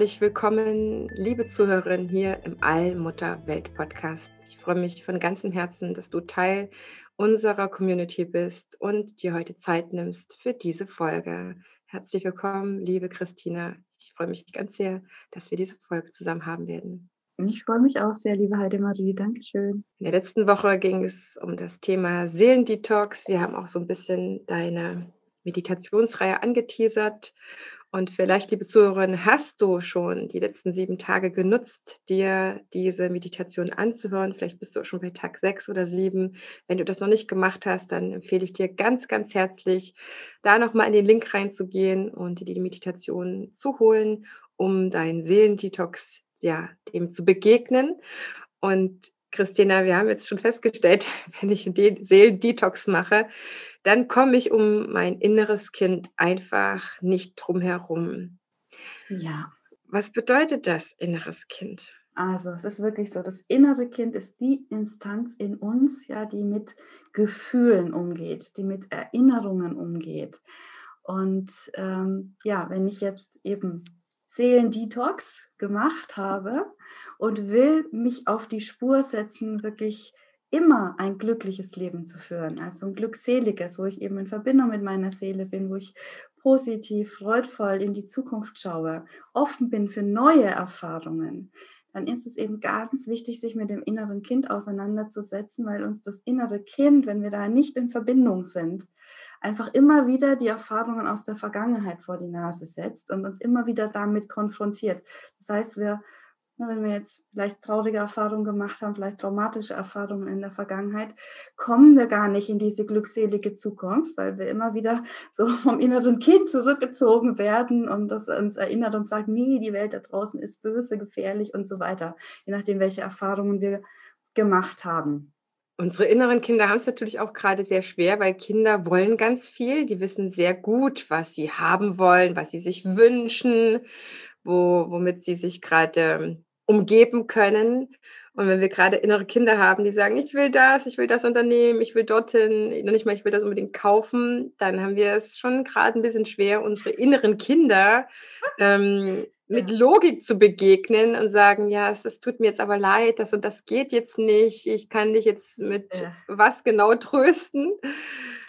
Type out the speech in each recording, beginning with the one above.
Herzlich willkommen, liebe Zuhörerinnen hier im Allmutter-Welt-Podcast. Ich freue mich von ganzem Herzen, dass du Teil unserer Community bist und dir heute Zeit nimmst für diese Folge. Herzlich willkommen, liebe Christina. Ich freue mich ganz sehr, dass wir diese Folge zusammen haben werden. Ich freue mich auch sehr, liebe Heidemarie. Dankeschön. In der letzten Woche ging es um das Thema Seelendetox. Wir haben auch so ein bisschen deine Meditationsreihe angeteasert und vielleicht, liebe Zuhörerin, hast du schon die letzten sieben Tage genutzt, dir diese Meditation anzuhören. Vielleicht bist du auch schon bei Tag sechs oder sieben. Wenn du das noch nicht gemacht hast, dann empfehle ich dir ganz, ganz herzlich, da nochmal in den Link reinzugehen und dir die Meditation zu holen, um deinen Seelendetox, ja, dem zu begegnen. Und Christina, wir haben jetzt schon festgestellt, wenn ich einen Seelendetox mache, dann komme ich um mein inneres Kind einfach nicht drum herum. Ja. Was bedeutet das, inneres Kind? Also, es ist wirklich so, das innere Kind ist die Instanz in uns, ja, die mit Gefühlen umgeht, die mit Erinnerungen umgeht. Und ähm, ja, wenn ich jetzt eben Seelendetox gemacht habe und will mich auf die Spur setzen, wirklich immer ein glückliches Leben zu führen, also ein glückseliges, wo ich eben in Verbindung mit meiner Seele bin, wo ich positiv, freudvoll in die Zukunft schaue, offen bin für neue Erfahrungen, dann ist es eben ganz wichtig, sich mit dem inneren Kind auseinanderzusetzen, weil uns das innere Kind, wenn wir da nicht in Verbindung sind, einfach immer wieder die Erfahrungen aus der Vergangenheit vor die Nase setzt und uns immer wieder damit konfrontiert. Das heißt, wir wenn wir jetzt vielleicht traurige Erfahrungen gemacht haben, vielleicht traumatische Erfahrungen in der Vergangenheit, kommen wir gar nicht in diese glückselige Zukunft, weil wir immer wieder so vom inneren Kind zurückgezogen werden und das uns erinnert und sagt, nee, die Welt da draußen ist böse, gefährlich und so weiter, je nachdem, welche Erfahrungen wir gemacht haben. Unsere inneren Kinder haben es natürlich auch gerade sehr schwer, weil Kinder wollen ganz viel. Die wissen sehr gut, was sie haben wollen, was sie sich wünschen, wo, womit sie sich gerade umgeben können. Und wenn wir gerade innere Kinder haben, die sagen, ich will das, ich will das unternehmen, ich will dorthin, noch nicht mal, ich will das unbedingt kaufen, dann haben wir es schon gerade ein bisschen schwer, unsere inneren Kinder ähm, mit Logik zu begegnen und sagen, ja, es, es, tut mir jetzt aber leid, das und das geht jetzt nicht, ich kann dich jetzt mit ja. was genau trösten.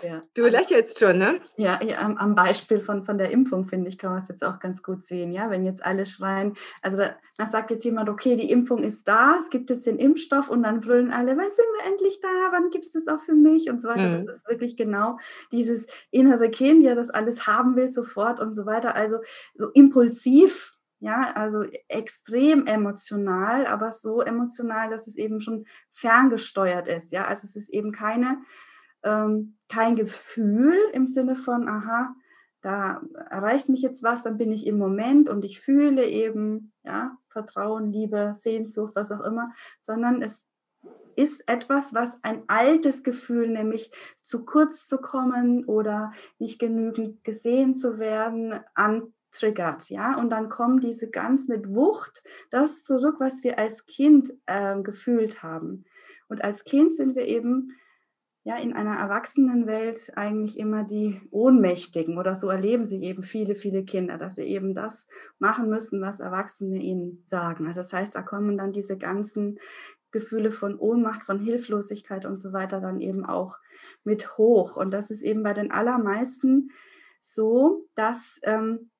Ja. Du lächelst schon, ne? Ja, ja am, Beispiel von, von der Impfung, finde ich, kann man es jetzt auch ganz gut sehen, ja, wenn jetzt alle schreien, also da, da sagt jetzt jemand, okay, die Impfung ist da, es gibt jetzt den Impfstoff und dann brüllen alle, wann sind wir endlich da, wann gibt es das auch für mich und so weiter. Mhm. Das ist wirklich genau dieses innere Kind, ja, das alles haben will sofort und so weiter, also so impulsiv ja, also extrem emotional, aber so emotional, dass es eben schon ferngesteuert ist. Ja, also es ist eben keine, ähm, kein Gefühl im Sinne von, aha, da erreicht mich jetzt was, dann bin ich im Moment und ich fühle eben, ja, Vertrauen, Liebe, Sehnsucht, was auch immer, sondern es ist etwas, was ein altes Gefühl, nämlich zu kurz zu kommen oder nicht genügend gesehen zu werden, an triggert, ja, und dann kommen diese ganz mit Wucht das zurück, was wir als Kind äh, gefühlt haben. Und als Kind sind wir eben ja in einer Erwachsenenwelt eigentlich immer die Ohnmächtigen oder so erleben sie eben viele, viele Kinder, dass sie eben das machen müssen, was Erwachsene ihnen sagen. Also das heißt, da kommen dann diese ganzen Gefühle von Ohnmacht, von Hilflosigkeit und so weiter dann eben auch mit hoch. Und das ist eben bei den allermeisten so, dass ähm,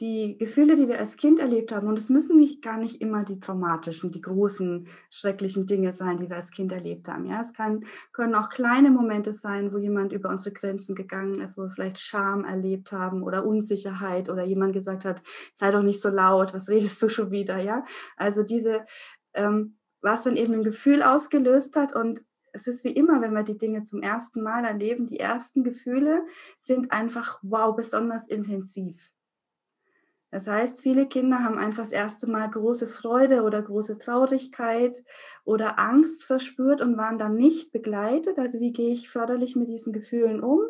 die Gefühle, die wir als Kind erlebt haben, und es müssen nicht gar nicht immer die traumatischen, die großen, schrecklichen Dinge sein, die wir als Kind erlebt haben. Ja, es kann, können auch kleine Momente sein, wo jemand über unsere Grenzen gegangen ist, wo wir vielleicht Scham erlebt haben oder Unsicherheit oder jemand gesagt hat, sei doch nicht so laut, was redest du schon wieder? Ja, also diese, ähm, was dann eben ein Gefühl ausgelöst hat und es ist wie immer, wenn wir die Dinge zum ersten Mal erleben, die ersten Gefühle sind einfach wow, besonders intensiv. Das heißt, viele Kinder haben einfach das erste Mal große Freude oder große Traurigkeit oder Angst verspürt und waren dann nicht begleitet. Also wie gehe ich förderlich mit diesen Gefühlen um?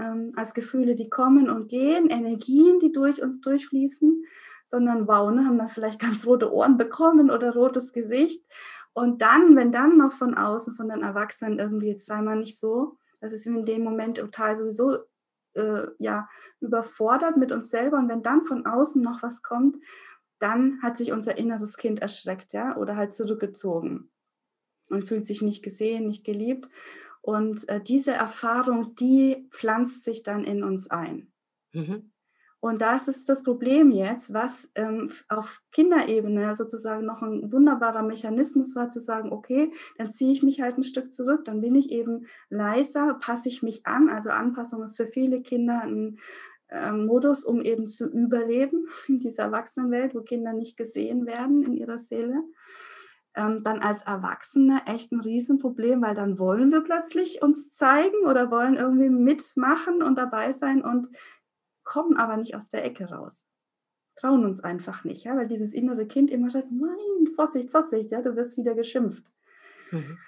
Ähm, als Gefühle, die kommen und gehen, Energien, die durch uns durchfließen, sondern wow, ne, haben dann vielleicht ganz rote Ohren bekommen oder rotes Gesicht. Und dann, wenn dann noch von außen, von den Erwachsenen irgendwie, jetzt sei mal nicht so, das ist in dem Moment total sowieso äh, ja, überfordert mit uns selber. Und wenn dann von außen noch was kommt, dann hat sich unser inneres Kind erschreckt, ja, oder halt zurückgezogen und fühlt sich nicht gesehen, nicht geliebt. Und äh, diese Erfahrung, die pflanzt sich dann in uns ein. Mhm. Und das ist das Problem jetzt, was ähm, auf Kinderebene sozusagen noch ein wunderbarer Mechanismus war, zu sagen, okay, dann ziehe ich mich halt ein Stück zurück, dann bin ich eben leiser, passe ich mich an. Also Anpassung ist für viele Kinder ein äh, Modus, um eben zu überleben in dieser Erwachsenenwelt, wo Kinder nicht gesehen werden in ihrer Seele. Ähm, dann als Erwachsene echt ein Riesenproblem, weil dann wollen wir plötzlich uns zeigen oder wollen irgendwie mitmachen und dabei sein und kommen aber nicht aus der Ecke raus. Trauen uns einfach nicht, ja, weil dieses innere Kind immer sagt, nein, Vorsicht, Vorsicht, ja, du wirst wieder geschimpft. Mhm.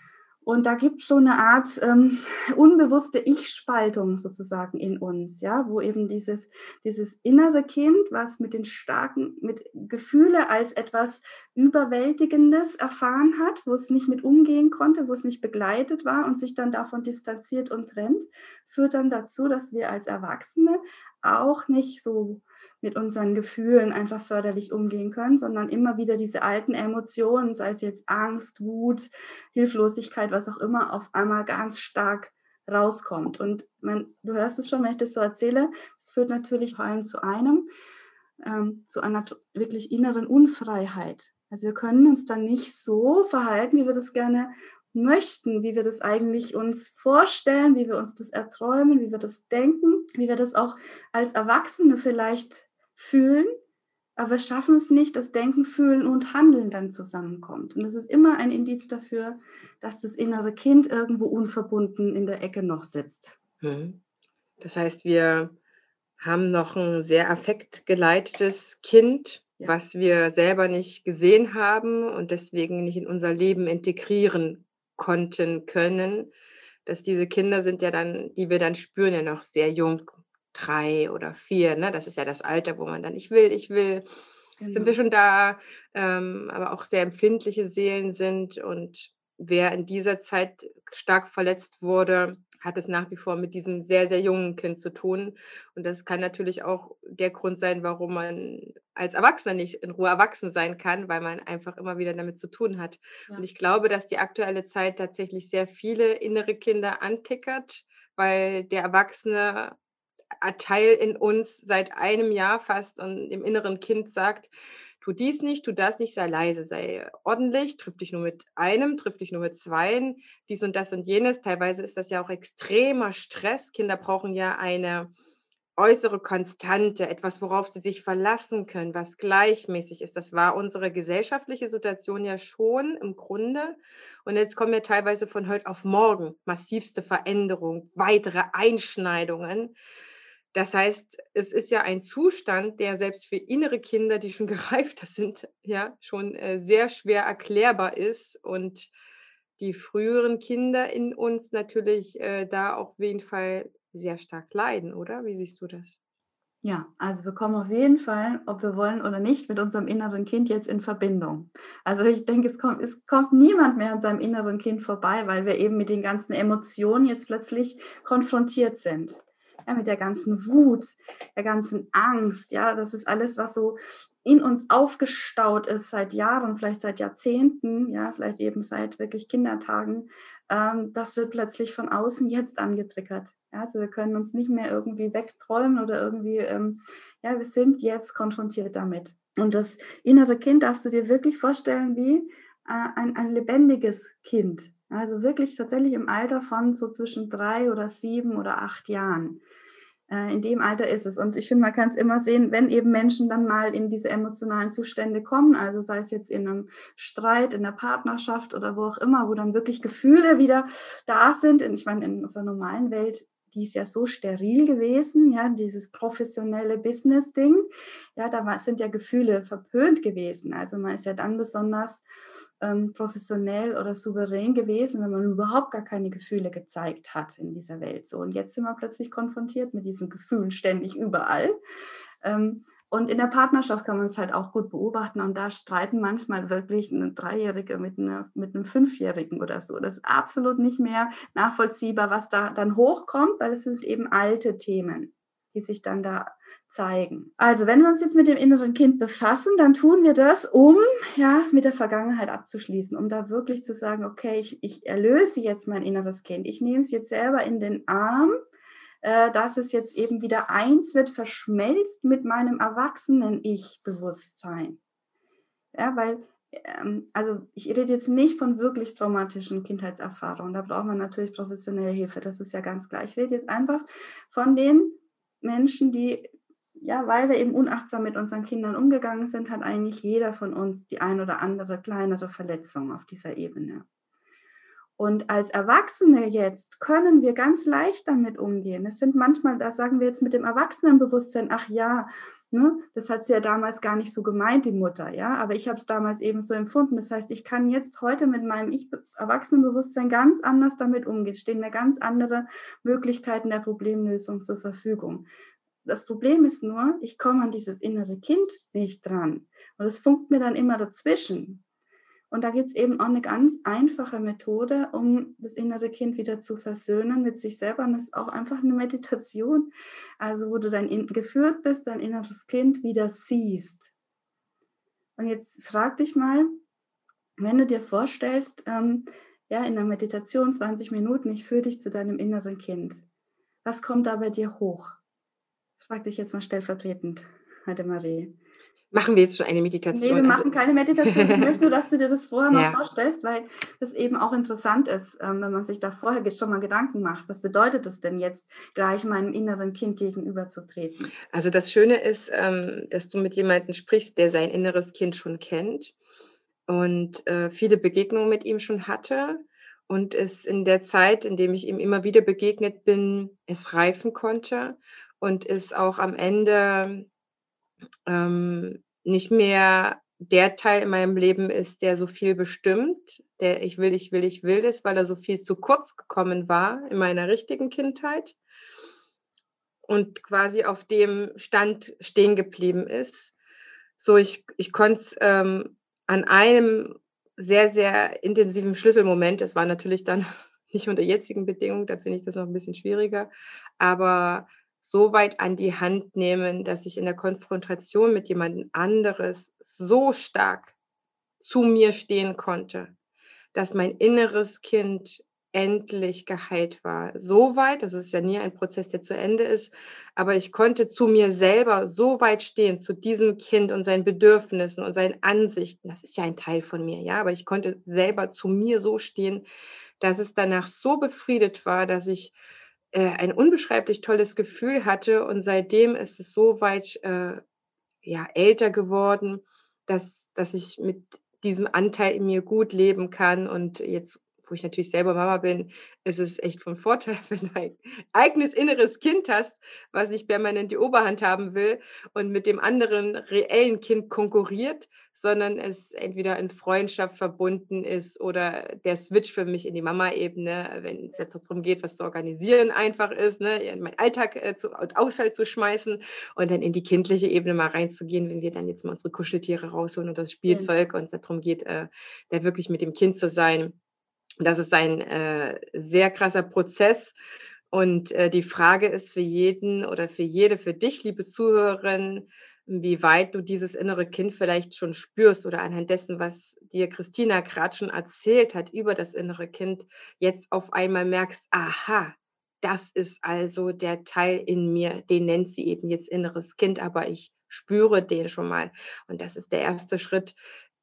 Und da gibt es so eine Art ähm, unbewusste Ich-Spaltung sozusagen in uns, ja, wo eben dieses, dieses innere Kind, was mit den starken, mit Gefühle als etwas Überwältigendes erfahren hat, wo es nicht mit umgehen konnte, wo es nicht begleitet war und sich dann davon distanziert und trennt, führt dann dazu, dass wir als Erwachsene auch nicht so mit unseren Gefühlen einfach förderlich umgehen können, sondern immer wieder diese alten Emotionen, sei es jetzt Angst, Wut, Hilflosigkeit, was auch immer, auf einmal ganz stark rauskommt. Und man, du hörst es schon, wenn ich das so erzähle, es führt natürlich vor allem zu einem, ähm, zu einer wirklich inneren Unfreiheit. Also wir können uns dann nicht so verhalten, wie wir das gerne möchten, wie wir das eigentlich uns vorstellen, wie wir uns das erträumen, wie wir das denken, wie wir das auch als Erwachsene vielleicht fühlen, aber wir schaffen es nicht, dass Denken, Fühlen und Handeln dann zusammenkommt. Und das ist immer ein Indiz dafür, dass das innere Kind irgendwo unverbunden in der Ecke noch sitzt. Mhm. Das heißt, wir haben noch ein sehr affektgeleitetes Kind, ja. was wir selber nicht gesehen haben und deswegen nicht in unser Leben integrieren konnten, können, dass diese Kinder sind ja dann, die wir dann spüren, ja noch sehr jung, drei oder vier. Ne? Das ist ja das Alter, wo man dann, ich will, ich will, genau. sind wir genau. schon da, ähm, aber auch sehr empfindliche Seelen sind. Und wer in dieser Zeit stark verletzt wurde, hat es nach wie vor mit diesem sehr, sehr jungen Kind zu tun. Und das kann natürlich auch der Grund sein, warum man als Erwachsener nicht in Ruhe erwachsen sein kann, weil man einfach immer wieder damit zu tun hat. Ja. Und ich glaube, dass die aktuelle Zeit tatsächlich sehr viele innere Kinder antickert, weil der Erwachsene Teil in uns seit einem Jahr fast und im inneren Kind sagt, tu dies nicht, tu das nicht, sei leise, sei ordentlich, triff dich nur mit einem, triff dich nur mit zweien, dies und das und jenes. Teilweise ist das ja auch extremer Stress. Kinder brauchen ja eine äußere Konstante, etwas, worauf sie sich verlassen können, was gleichmäßig ist. Das war unsere gesellschaftliche Situation ja schon im Grunde. Und jetzt kommen ja teilweise von heute auf morgen massivste Veränderungen, weitere Einschneidungen. Das heißt, es ist ja ein Zustand, der selbst für innere Kinder, die schon gereifter sind, ja, schon äh, sehr schwer erklärbar ist und die früheren Kinder in uns natürlich äh, da auf jeden Fall sehr stark leiden, oder? Wie siehst du das? Ja, also wir kommen auf jeden Fall, ob wir wollen oder nicht, mit unserem inneren Kind jetzt in Verbindung. Also ich denke, es kommt, es kommt niemand mehr an seinem inneren Kind vorbei, weil wir eben mit den ganzen Emotionen jetzt plötzlich konfrontiert sind ja, mit der ganzen Wut, der ganzen Angst, ja, das ist alles, was so in uns aufgestaut ist seit Jahren, vielleicht seit Jahrzehnten, ja, vielleicht eben seit wirklich Kindertagen, ähm, das wird plötzlich von außen jetzt angetriggert. Ja, also wir können uns nicht mehr irgendwie wegträumen oder irgendwie, ähm, ja, wir sind jetzt konfrontiert damit. Und das innere Kind darfst du dir wirklich vorstellen wie äh, ein, ein lebendiges Kind. Also wirklich tatsächlich im Alter von so zwischen drei oder sieben oder acht Jahren. Äh, in dem Alter ist es. Und ich finde, man kann es immer sehen, wenn eben Menschen dann mal in diese emotionalen Zustände kommen, also sei es jetzt in einem Streit, in der Partnerschaft oder wo auch immer, wo dann wirklich Gefühle wieder da sind. Und ich meine, in unserer normalen Welt die ist ja so steril gewesen, ja, dieses professionelle Business-Ding. Ja, da sind ja Gefühle verpönt gewesen. Also man ist ja dann besonders ähm, professionell oder souverän gewesen, wenn man überhaupt gar keine Gefühle gezeigt hat in dieser Welt. So, und jetzt sind wir plötzlich konfrontiert mit diesen Gefühlen ständig überall. Ähm, und in der Partnerschaft kann man es halt auch gut beobachten. Und da streiten manchmal wirklich eine Dreijährige mit, einer, mit einem Fünfjährigen oder so. Das ist absolut nicht mehr nachvollziehbar, was da dann hochkommt, weil es sind eben alte Themen, die sich dann da zeigen. Also, wenn wir uns jetzt mit dem inneren Kind befassen, dann tun wir das, um ja mit der Vergangenheit abzuschließen, um da wirklich zu sagen, okay, ich, ich erlöse jetzt mein inneres Kind. Ich nehme es jetzt selber in den Arm äh, dass es jetzt eben wieder eins wird, verschmelzt mit meinem erwachsenen Ich-Bewusstsein. Ja, weil, ähm, also ich rede jetzt nicht von wirklich traumatischen Kindheitserfahrungen, da braucht man natürlich professionelle Hilfe, das ist ja ganz klar. Ich rede jetzt einfach von den Menschen, die ja, weil wir eben unachtsam mit unseren Kindern umgegangen sind, hat eigentlich jeder von uns die ein oder andere kleinere Verletzung auf dieser Ebene. Und als Erwachsene jetzt können wir ganz leicht damit umgehen. Es sind manchmal, da sagen wir jetzt mit dem Erwachsenenbewusstsein, ach ja, ne, das hat sie ja damals gar nicht so gemeint, die Mutter, ja, aber ich habe es damals eben so empfunden. Das heißt, ich kann jetzt heute mit meinem ich Erwachsenenbewusstsein ganz anders damit umgehen, stehen mir ganz andere Möglichkeiten der Problemlösung zur Verfügung. Das Problem ist nur, ich komme an dieses innere Kind nicht dran. Und es funkt mir dann immer dazwischen. Und da gibt es eben auch eine ganz einfache Methode, um das innere Kind wieder zu versöhnen mit sich selber. Und das ist auch einfach eine Meditation, also wo du dann geführt bist, dein inneres Kind wieder siehst. Und jetzt frag dich mal, wenn du dir vorstellst, ähm, ja, in der Meditation 20 Minuten, ich führe dich zu deinem inneren Kind. Was kommt da bei dir hoch? Frag dich jetzt mal stellvertretend, Heide Marie. Machen wir jetzt schon eine Meditation? Nee, wir also, machen keine Meditation. Ich möchte nur, dass du dir das vorher ja. mal vorstellst, weil das eben auch interessant ist, ähm, wenn man sich da vorher schon mal Gedanken macht. Was bedeutet es denn jetzt, gleich meinem inneren Kind gegenüberzutreten? Also das Schöne ist, ähm, dass du mit jemandem sprichst, der sein inneres Kind schon kennt und äh, viele Begegnungen mit ihm schon hatte und es in der Zeit, in dem ich ihm immer wieder begegnet bin, es reifen konnte und es auch am Ende ähm, nicht mehr der Teil in meinem Leben ist, der so viel bestimmt, der ich will, ich will, ich will ist, weil er so viel zu kurz gekommen war in meiner richtigen Kindheit und quasi auf dem Stand stehen geblieben ist. So, ich, ich konnte es ähm, an einem sehr, sehr intensiven Schlüsselmoment, das war natürlich dann nicht unter jetzigen Bedingungen, da finde ich das noch ein bisschen schwieriger, aber so weit an die Hand nehmen, dass ich in der Konfrontation mit jemand anderes so stark zu mir stehen konnte, dass mein inneres Kind endlich geheilt war. So weit, das ist ja nie ein Prozess, der zu Ende ist, aber ich konnte zu mir selber so weit stehen, zu diesem Kind und seinen Bedürfnissen und seinen Ansichten. Das ist ja ein Teil von mir, ja, aber ich konnte selber zu mir so stehen, dass es danach so befriedet war, dass ich äh, ein unbeschreiblich tolles Gefühl hatte. Und seitdem ist es so weit äh, ja, älter geworden, dass, dass ich mit diesem Anteil in mir gut leben kann. Und jetzt wo ich natürlich selber Mama bin, ist es echt von Vorteil, wenn du ein eigenes inneres Kind hast, was nicht permanent die Oberhand haben will und mit dem anderen reellen Kind konkurriert, sondern es entweder in Freundschaft verbunden ist oder der Switch für mich in die Mama-Ebene, wenn es jetzt darum geht, was zu organisieren, einfach ist, ne, in meinen Alltag äh, zu, und Aushalt zu schmeißen und dann in die kindliche Ebene mal reinzugehen, wenn wir dann jetzt mal unsere Kuscheltiere rausholen und das Spielzeug ja. und es darum geht, äh, da wirklich mit dem Kind zu sein das ist ein äh, sehr krasser Prozess. Und äh, die Frage ist für jeden oder für jede, für dich, liebe Zuhörerin, wie weit du dieses innere Kind vielleicht schon spürst oder anhand dessen, was dir Christina gerade schon erzählt hat über das innere Kind, jetzt auf einmal merkst, aha, das ist also der Teil in mir, den nennt sie eben jetzt inneres Kind, aber ich spüre den schon mal. Und das ist der erste Schritt,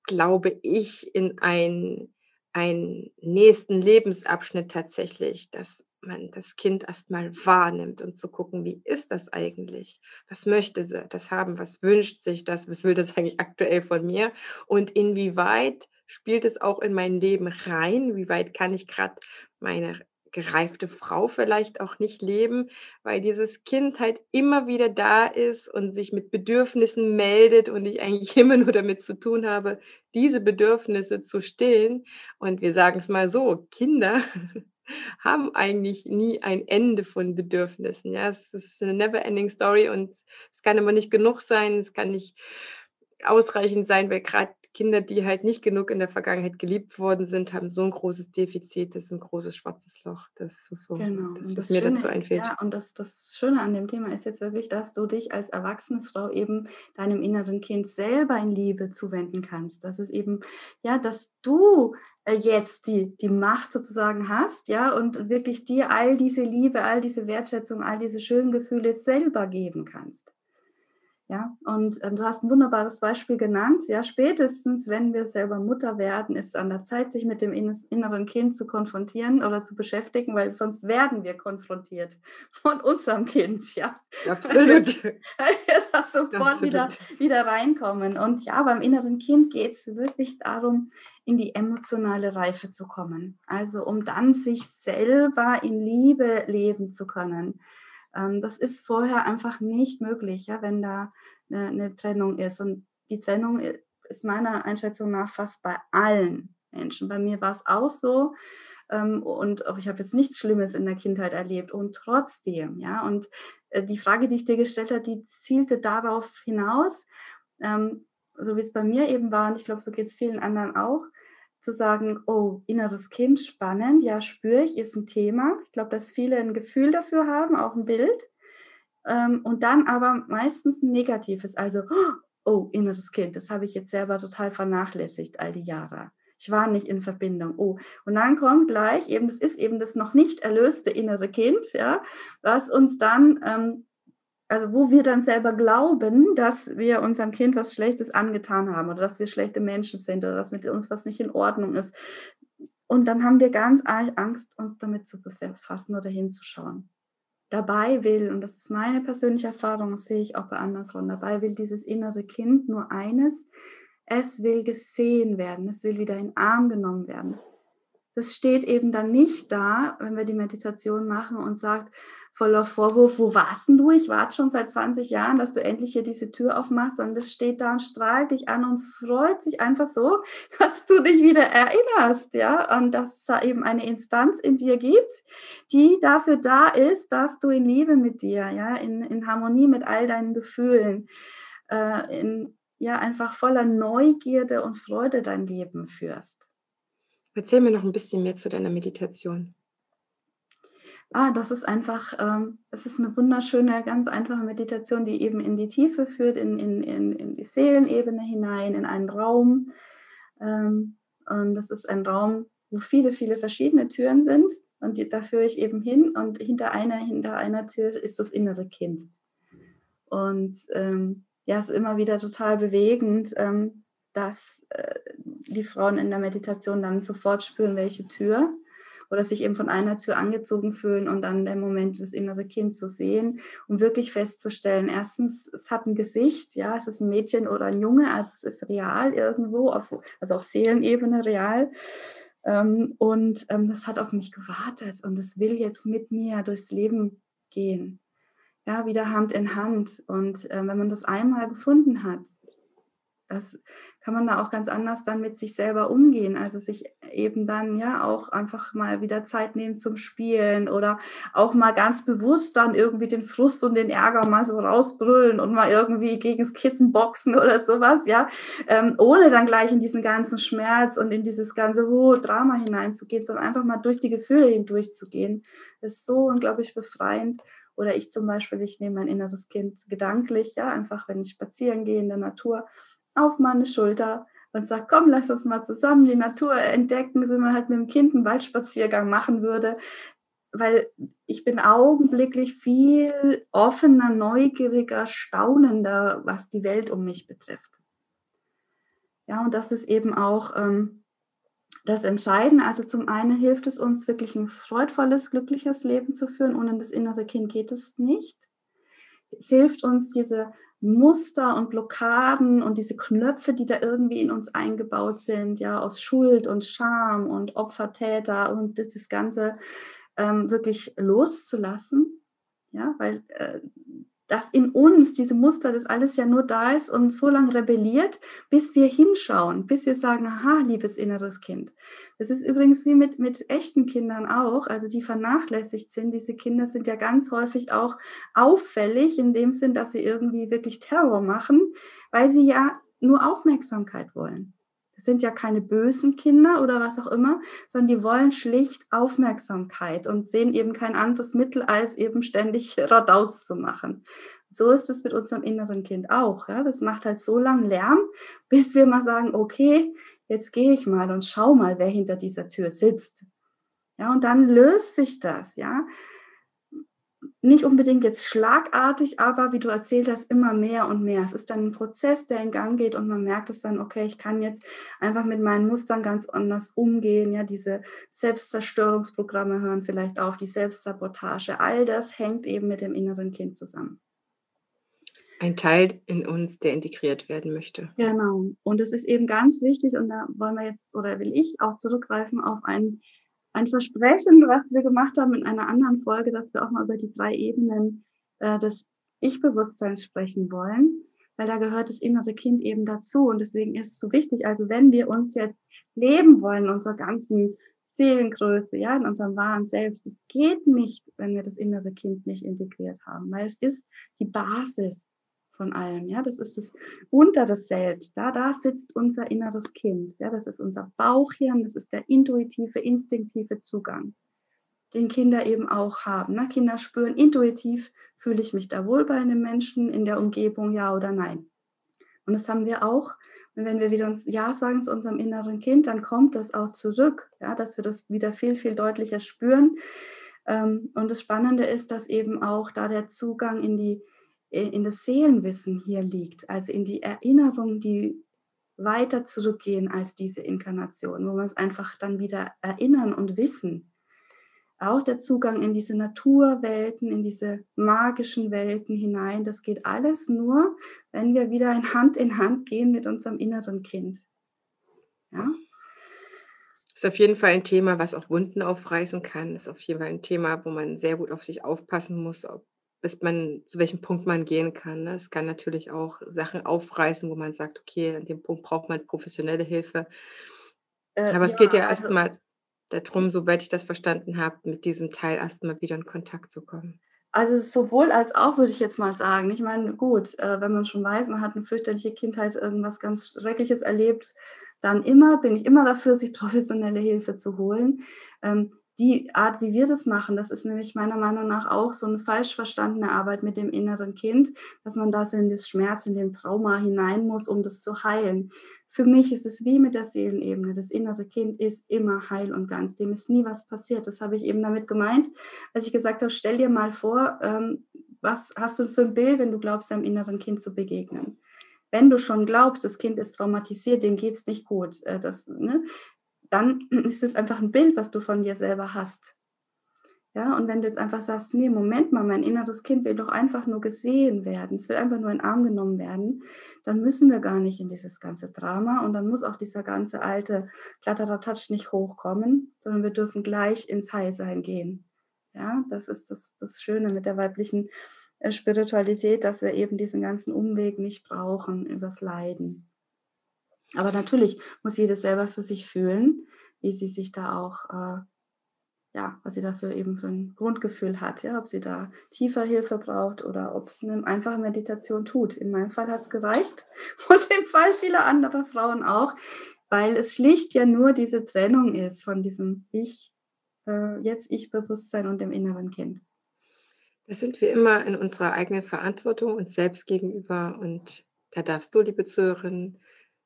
glaube ich, in ein einen nächsten Lebensabschnitt tatsächlich, dass man das Kind erstmal wahrnimmt und zu gucken, wie ist das eigentlich? Was möchte sie das haben? Was wünscht sich das? Was will das eigentlich aktuell von mir? Und inwieweit spielt es auch in mein Leben rein? Wie weit kann ich gerade meine gereifte Frau vielleicht auch nicht leben, weil dieses Kind halt immer wieder da ist und sich mit Bedürfnissen meldet und ich eigentlich immer nur damit zu tun habe, diese Bedürfnisse zu stillen. Und wir sagen es mal so, Kinder haben eigentlich nie ein Ende von Bedürfnissen. Ja, es ist eine never-ending Story und es kann aber nicht genug sein, es kann nicht ausreichend sein, weil gerade Kinder, die halt nicht genug in der Vergangenheit geliebt worden sind, haben so ein großes Defizit, das ist ein großes schwarzes Loch. Das ist so, genau. das, was das mir Schöne, dazu einfällt. Ja, und das, das Schöne an dem Thema ist jetzt wirklich, dass du dich als erwachsene Frau eben deinem inneren Kind selber in Liebe zuwenden kannst. Das ist eben, ja, dass du äh, jetzt die, die Macht sozusagen hast, ja, und wirklich dir all diese Liebe, all diese Wertschätzung, all diese schönen Gefühle selber geben kannst. Ja, und ähm, du hast ein wunderbares Beispiel genannt. Ja, spätestens, wenn wir selber Mutter werden, ist es an der Zeit, sich mit dem inneren Kind zu konfrontieren oder zu beschäftigen, weil sonst werden wir konfrontiert von unserem Kind. Ja, absolut. das sofort absolut. Wieder, wieder reinkommen. Und ja, beim inneren Kind geht es wirklich darum, in die emotionale Reife zu kommen. Also, um dann sich selber in Liebe leben zu können ähm, das ist vorher einfach nicht möglich, ja, wenn da eine, eine Trennung ist. Und die Trennung ist meiner Einschätzung nach fast bei allen Menschen. Bei mir war es auch so. Ähm, und ich habe jetzt nichts Schlimmes in der Kindheit erlebt. Und trotzdem, ja, und äh, die Frage, die ich dir gestellt habe, die zielte darauf hinaus, ähm, so wie es bei mir eben war, und ich glaube, so geht es vielen anderen auch, zu sagen, oh, inneres Kind, spannend, ja, spüre ich, ist ein Thema. Ich glaube, dass viele ein Gefühl dafür haben, auch ein Bild. Ähm, und dann aber meistens ein negatives, also, oh, inneres Kind, das habe ich jetzt selber total vernachlässigt all die Jahre. Ich war nicht in Verbindung. Oh, und dann kommt gleich eben, das ist eben das noch nicht erlöste innere Kind, ja, was uns dann ähm, also wo wir dann selber glauben, dass wir unserem Kind was Schlechtes angetan haben oder dass wir schlechte Menschen sind oder dass mit uns was nicht in Ordnung ist. Und dann haben wir ganz Angst, uns damit zu befassen oder hinzuschauen. Dabei will, und das ist meine persönliche Erfahrung, das sehe ich auch bei anderen Frauen, dabei will dieses innere Kind nur eines, es will gesehen werden, es will wieder in Arm genommen werden. Das steht eben dann nicht da, wenn wir die Meditation machen und sagt, voller Vorwurf, wo warst denn du? Ich warte schon seit 20 Jahren, dass du endlich hier diese Tür aufmachst. Und das steht da und strahlt dich an und freut sich einfach so, dass du dich wieder erinnerst, ja, und dass es da eben eine Instanz in dir gibt, die dafür da ist, dass du in Liebe mit dir, ja, in, in Harmonie mit all deinen Gefühlen, äh, in, ja, einfach voller Neugierde und Freude dein Leben führst. Erzähl mir noch ein bisschen mehr zu deiner Meditation ah, das ist einfach, ähm, es ist eine wunderschöne, ganz einfache Meditation, die eben in die Tiefe führt, in, in, in, in die Seelenebene hinein, in einen Raum. Ähm, und das ist ein Raum, wo viele, viele verschiedene Türen sind. Und die, da führe ich eben hin und hinter einer, hinter einer Tür ist das innere Kind. Und ähm, ja, es ist immer wieder total bewegend, ähm, dass äh, die Frauen in der Meditation dann sofort spüren, welche Tür oder sich eben von einer Tür angezogen fühlen und dann der Moment, das innere Kind zu sehen, um wirklich festzustellen, erstens, es hat ein Gesicht, ja, es ist ein Mädchen oder ein Junge, also es ist real irgendwo, auf, also auf Seelenebene real. Ähm, und ähm, das hat auf mich gewartet und es will jetzt mit mir durchs Leben gehen. Ja, wieder Hand in Hand. Und äh, wenn man das einmal gefunden hat, das kann man da auch ganz anders dann mit sich selber umgehen. Also sich eben dann ja auch einfach mal wieder Zeit nehmen zum Spielen oder auch mal ganz bewusst dann irgendwie den Frust und den Ärger mal so rausbrüllen und mal irgendwie gegen das Kissen boxen oder sowas, ja, ähm, ohne dann gleich in diesen ganzen Schmerz und in dieses ganze hohe Drama hineinzugehen, sondern einfach mal durch die Gefühle hindurchzugehen. Das ist so unglaublich befreiend. Oder ich zum Beispiel, ich nehme mein inneres Kind gedanklich, ja, einfach wenn ich spazieren gehe in der Natur auf meine Schulter und sagt, komm, lass uns mal zusammen die Natur entdecken, so wie man halt mit dem Kind einen Waldspaziergang machen würde. Weil ich bin augenblicklich viel offener, neugieriger, staunender, was die Welt um mich betrifft. Ja, und das ist eben auch ähm, das Entscheidende. Also zum einen hilft es uns wirklich ein freudvolles, glückliches Leben zu führen. Ohne das innere Kind geht es nicht. Es hilft uns, diese Muster und Blockaden und diese Knöpfe, die da irgendwie in uns eingebaut sind, ja, aus Schuld und Scham und Opfer, Täter und dieses ganze ähm, wirklich loszulassen. Ja, weil äh, dass in uns diese Muster, das alles ja nur da ist und so lange rebelliert, bis wir hinschauen, bis wir sagen, aha, liebes inneres Kind. Das ist übrigens wie mit, mit echten Kindern auch, also die vernachlässigt sind. Diese Kinder sind ja ganz häufig auch auffällig in dem Sinn, dass sie irgendwie wirklich Terror machen, weil sie ja nur Aufmerksamkeit wollen. Das sind ja keine bösen Kinder oder was auch immer, sondern die wollen schlicht Aufmerksamkeit und sehen eben kein anderes Mittel, als eben ständig Radauz zu machen. So ist es mit unserem inneren Kind auch. Ja? Das macht halt so lange Lärm, bis wir mal sagen, okay, jetzt gehe ich mal und schau mal, wer hinter dieser Tür sitzt. Ja, und dann löst sich das, ja nicht unbedingt jetzt schlagartig, aber wie du erzählt hast, immer mehr und mehr. Es ist dann ein Prozess, der in Gang geht und man merkt es dann, okay, ich kann jetzt einfach mit meinen Mustern ganz anders umgehen. Ja, diese Selbstzerstörungsprogramme hören vielleicht auf, die Selbstsabotage. All das hängt eben mit dem inneren Kind zusammen. Ein Teil in uns, der integriert werden möchte. Genau. Und es ist eben ganz wichtig, und da wollen wir jetzt oder will ich auch zurückgreifen auf einen ein Versprechen, was wir gemacht haben in einer anderen Folge, dass wir auch mal über die drei Ebenen äh, des Ich-Bewusstseins sprechen wollen, weil da gehört das innere Kind eben dazu. Und deswegen ist es so wichtig, also wenn wir uns jetzt leben wollen, in unserer ganzen Seelengröße, ja, in unserem wahren Selbst, es geht nicht, wenn wir das innere Kind nicht integriert haben, weil es ist die Basis von allem. Ja, das ist das unteres Selbst. Da, da sitzt unser inneres Kind. Ja, das ist unser Bauchhirn. Das ist der intuitive, instinktive Zugang, den Kinder eben auch haben. Ne? Kinder spüren intuitiv, fühle ich mich da wohl bei einem Menschen in der Umgebung, ja oder nein. Und das haben wir auch. Und wenn wir wieder uns Ja sagen zu unserem inneren Kind, dann kommt das auch zurück, ja, dass wir das wieder viel, viel deutlicher spüren. Ähm, und das Spannende ist, dass eben auch da der Zugang in die in das Seelenwissen hier liegt, also in die Erinnerung, die weiter zurückgehen als diese Inkarnation, wo wir es einfach dann wieder erinnern und wissen. Auch der Zugang in diese Naturwelten, in diese magischen Welten hinein, das geht alles nur, wenn wir wieder in Hand in Hand gehen mit unserem inneren Kind. Ja? Ist auf jeden Fall ein Thema, was auch Wunden aufreißen kann. Ist auf jeden Fall ein Thema, wo man sehr gut auf sich aufpassen muss, ob bis man zu welchem Punkt man gehen kann. Ne? Es kann natürlich auch Sachen aufreißen, wo man sagt, okay, an dem Punkt braucht man professionelle Hilfe. Äh, Aber es ja, geht ja also erstmal darum, soweit ich das verstanden habe, mit diesem Teil erstmal wieder in Kontakt zu kommen. Also sowohl als auch würde ich jetzt mal sagen. Ich meine, gut, äh, wenn man schon weiß, man hat eine fürchterliche Kindheit, irgendwas ganz Schreckliches erlebt, dann immer, bin ich immer dafür, sich professionelle Hilfe zu holen. Ähm, die Art, wie wir das machen, das ist nämlich meiner Meinung nach auch so eine falsch verstandene Arbeit mit dem inneren Kind, dass man da in das Schmerz, in den Trauma hinein muss, um das zu heilen. Für mich ist es wie mit der Seelenebene. Das innere Kind ist immer heil und ganz. Dem ist nie was passiert. Das habe ich eben damit gemeint, als ich gesagt habe, stell dir mal vor, ähm, was hast du für ein Bild, wenn du glaubst, deinem inneren Kind zu begegnen? Wenn du schon glaubst, das Kind ist traumatisiert, dem geht es nicht gut, äh, das, ne? Dann ist es einfach ein Bild, was du von dir selber hast. Ja, und wenn du jetzt einfach sagst, nee, Moment mal, mein inneres Kind will doch einfach nur gesehen werden, es will einfach nur in den Arm genommen werden, dann müssen wir gar nicht in dieses ganze Drama und dann muss auch dieser ganze alte Kladderadatsch nicht hochkommen, sondern wir dürfen gleich ins Heilsein gehen. Ja, das ist das, das Schöne mit der weiblichen äh, Spiritualität, dass wir eben diesen ganzen Umweg nicht brauchen übers Leiden. Aber natürlich muss jede selber für sich fühlen, wie sie sich da auch, äh, ja, was sie dafür eben für ein Grundgefühl hat, ja, ob sie da tiefer Hilfe braucht oder ob es eine einfache Meditation tut. In meinem Fall hat es gereicht und im Fall vieler anderer Frauen auch, weil es schlicht ja nur diese Trennung ist von diesem Ich, äh, jetzt Ich-Bewusstsein und dem inneren Kind. Das sind wir immer in unserer eigenen Verantwortung uns selbst gegenüber und da darfst du, liebe Zuhörerin,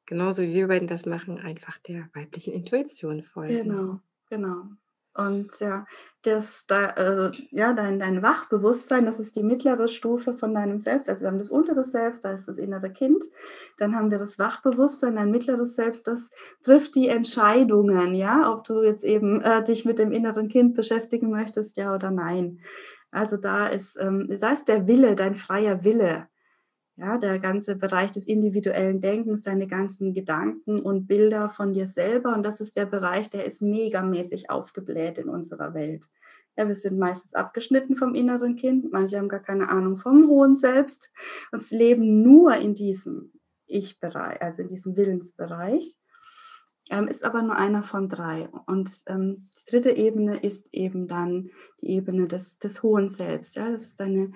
genauso wie wir beiden das machen, einfach der weiblichen Intuition folgen. Genau, genau. Und ja, das da, äh, ja, dein, dein Wachbewusstsein, das ist die mittlere Stufe von deinem Selbst. Also wir haben das untere Selbst, da ist das innere Kind. Dann haben wir das Wachbewusstsein, dein mittleres Selbst, das trifft die Entscheidungen, ja, ob du jetzt eben äh, dich mit dem inneren Kind beschäftigen möchtest, ja oder nein. Also da ist, ähm, da ist der Wille, dein freier Wille. Ja, der ganze Bereich des individuellen Denkens, deine ganzen Gedanken und Bilder von dir selber. Und das ist der Bereich, der ist megamäßig aufgebläht in unserer Welt. Ja, wir sind meistens abgeschnitten vom inneren Kind. Manche haben gar keine Ahnung vom hohen Selbst und leben nur in diesem Ich-Bereich, also in diesem Willensbereich. Ähm, ist aber nur einer von drei. Und ähm, die dritte Ebene ist eben dann die Ebene des, des hohen Selbst. Ja? Das ist eine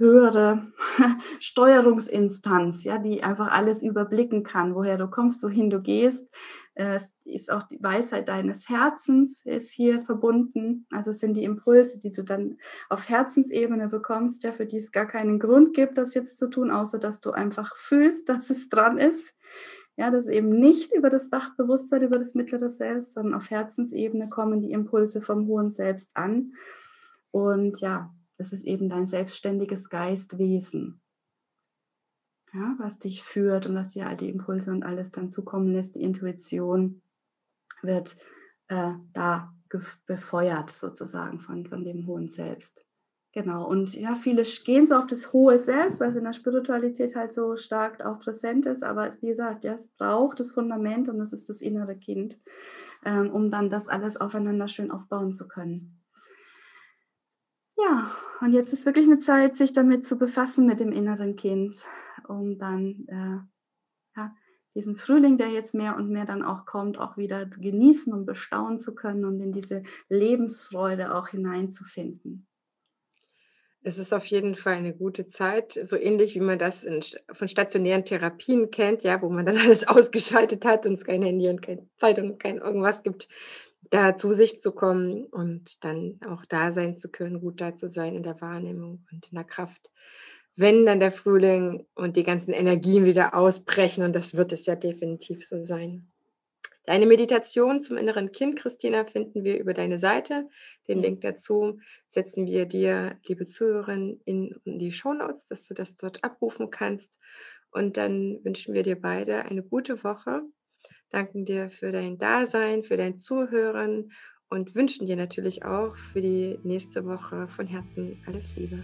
höhere Steuerungsinstanz, ja, die einfach alles überblicken kann, woher du kommst, wohin du gehst, es ist auch die Weisheit deines Herzens ist hier verbunden. Also es sind die Impulse, die du dann auf Herzensebene bekommst, ja, für die es gar keinen Grund gibt, das jetzt zu tun, außer dass du einfach fühlst, dass es dran ist. Ja, das eben nicht über das Wachbewusstsein, über das mittlere Selbst, sondern auf Herzensebene kommen die Impulse vom hohen Selbst an. Und ja, das ist eben dein selbstständiges Geistwesen ja, was dich führt und was dir all die Impulse und alles dann zukommen lässt. Die Intuition wird äh, da befeuert sozusagen von, von dem hohen Selbst. Genau, und ja, viele gehen so auf das hohe Selbst, weil es in der Spiritualität halt so stark auch präsent ist, aber wie gesagt, ja, es braucht das Fundament und das ist das innere Kind, ähm, um dann das alles aufeinander schön aufbauen zu können. Und jetzt ist wirklich eine Zeit, sich damit zu befassen mit dem inneren Kind um dann äh, ja, diesen Frühling, der jetzt mehr und mehr dann auch kommt, auch wieder genießen und bestaunen zu können und in diese Lebensfreude auch hineinzufinden. Es ist auf jeden Fall eine gute Zeit, so ähnlich wie man das in, von stationären Therapien kennt, ja, wo man das alles ausgeschaltet hat und es kein Handy und keine Zeitung und kein irgendwas gibt, da zu sich zu kommen und dann auch da sein zu können, gut da zu sein in der Wahrnehmung und in der Kraft wenn dann der Frühling und die ganzen Energien wieder ausbrechen, und das wird es ja definitiv so sein. Deine Meditation zum inneren Kind, Christina, finden wir über deine Seite. Den Link dazu setzen wir dir, liebe Zuhörerin, in die Shownotes, dass du das dort abrufen kannst. Und dann wünschen wir dir beide eine gute Woche, danken dir für dein Dasein, für dein Zuhören und wünschen dir natürlich auch für die nächste Woche von Herzen alles Liebe.